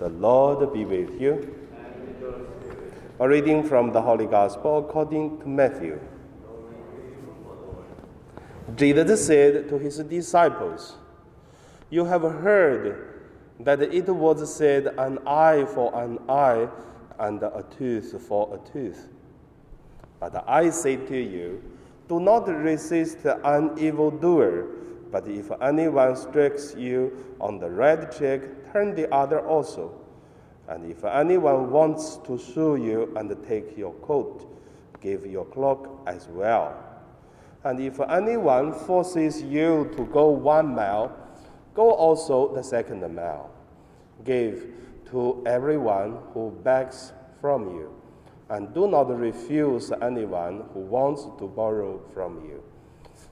The Lord be with you. A reading from the Holy Gospel according to Matthew. Jesus said to his disciples, You have heard that it was said, An eye for an eye and a tooth for a tooth. But I say to you, do not resist an evildoer, but if anyone strikes you on the right cheek, turn the other also. And if anyone wants to sue you and take your coat, give your cloak as well. And if anyone forces you to go one mile, go also the second mile. Give to everyone who begs from you, and do not refuse anyone who wants to borrow from you.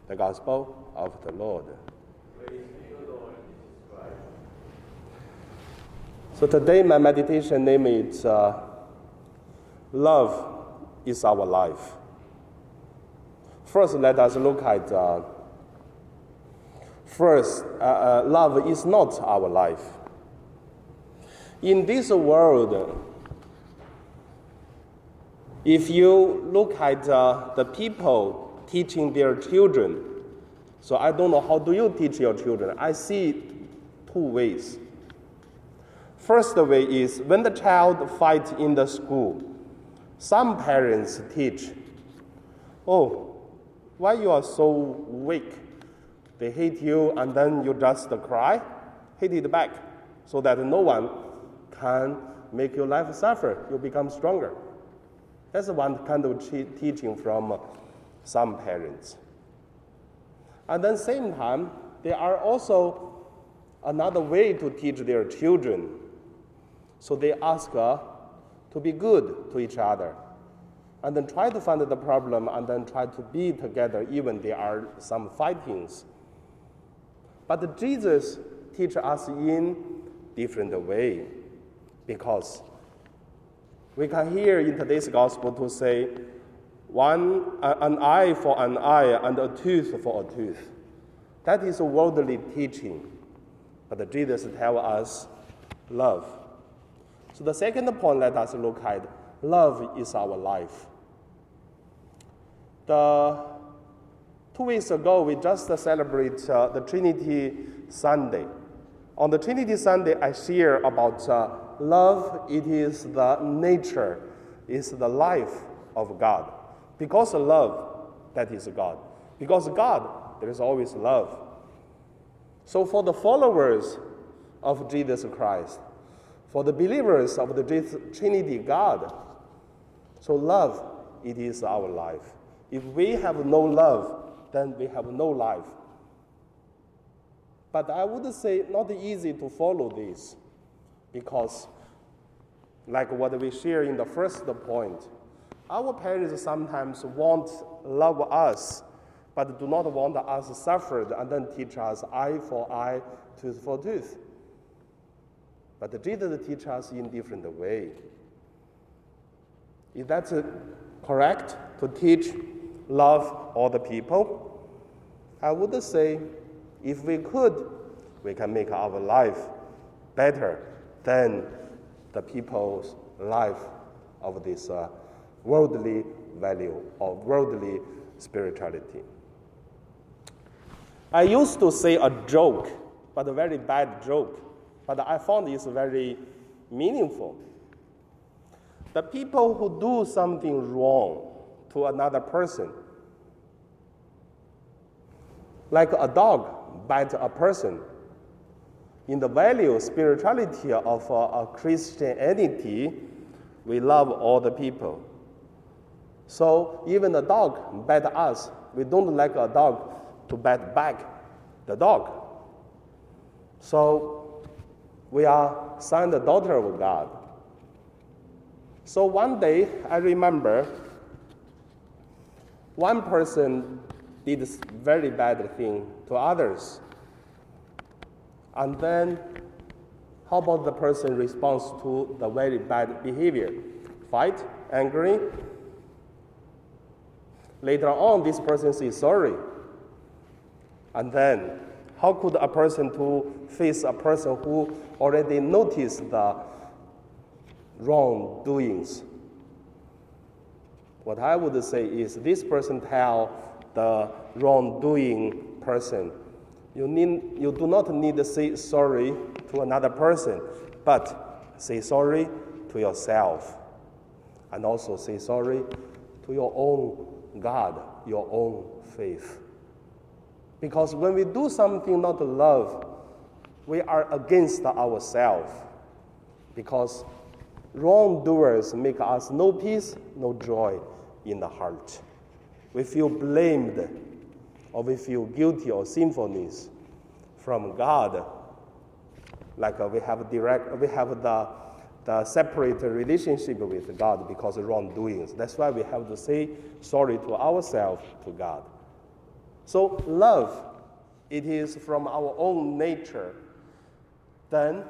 The Gospel of the Lord. So today my meditation name is uh, Love is Our Life. First, let us look at uh, first, uh, uh, love is not our life. In this world, if you look at uh, the people teaching their children, so I don't know how do you teach your children. I see two ways. First way is when the child fight in the school, some parents teach, oh, why you are so weak? They hit you and then you just cry, hit it back, so that no one can make your life suffer. You become stronger. That's one kind of teaching from some parents. And then same time, there are also another way to teach their children. So they ask uh, to be good to each other, and then try to find the problem, and then try to be together even there are some fightings. But Jesus teach us in different way, because we can hear in today's gospel to say, one an eye for an eye and a tooth for a tooth. That is a worldly teaching. But Jesus tell us love. So the second point let us look at love is our life. The two weeks ago we just celebrate uh, the Trinity Sunday. On the Trinity Sunday, I share about uh, love. It is the nature, is the life of God. Because of love, that is God. Because God, there is always love. So for the followers of Jesus Christ, for the believers of the Trinity God, so love, it is our life. If we have no love, then we have no life. But I would say not easy to follow this because, like what we share in the first point, our parents sometimes want love us, but do not want us suffered and then teach us eye for eye, tooth for tooth. But Jesus teach us in different way. Is that correct to teach love all the people? I would say if we could, we can make our life better than the people's life of this uh, worldly value or worldly spirituality. I used to say a joke, but a very bad joke, but I found it's very meaningful. The people who do something wrong to another person, like a dog bite a person. In the value, spirituality of uh, Christianity, we love all the people. So even a dog bite us, we don't like a dog to bite back the dog. So we are son and daughter of God. So one day, I remember one person did very bad thing to others. And then, how about the person responds to the very bad behavior? Fight, angry. Later on, this person says sorry. And then, How could a person to face a person who already noticed the wrongdoings? What I would say is this person tell the wrongdoing person, you, need, you do not need to say sorry to another person, but say sorry to yourself. And also say sorry to your own God, your own faith. Because when we do something not to love, we are against ourselves. Because wrongdoers make us no peace, no joy in the heart. We feel blamed or we feel guilty or sinfulness from God. Like uh, we have direct, we have the, the separate relationship with God because of wrongdoings. That's why we have to say sorry to ourselves, to God. So, love, it is from our own nature. Then,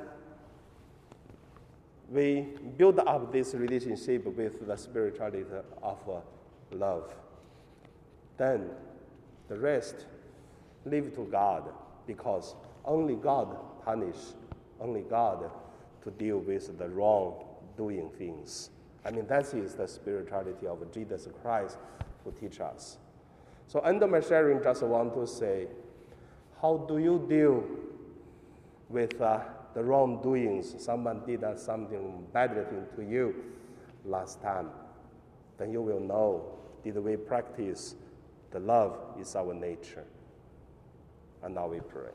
we build up this relationship with the spirituality of uh, love. Then, the rest leave to God because only God punish, only God to deal with the wrong doing things. I mean, that is the spirituality of Jesus Christ who teach us. So under my sharing, just want to say, how do you deal with uh, the wrongdoings? Someone did uh, something bad thing to you last time. Then you will know, did we practice the love is our nature. And now we pray.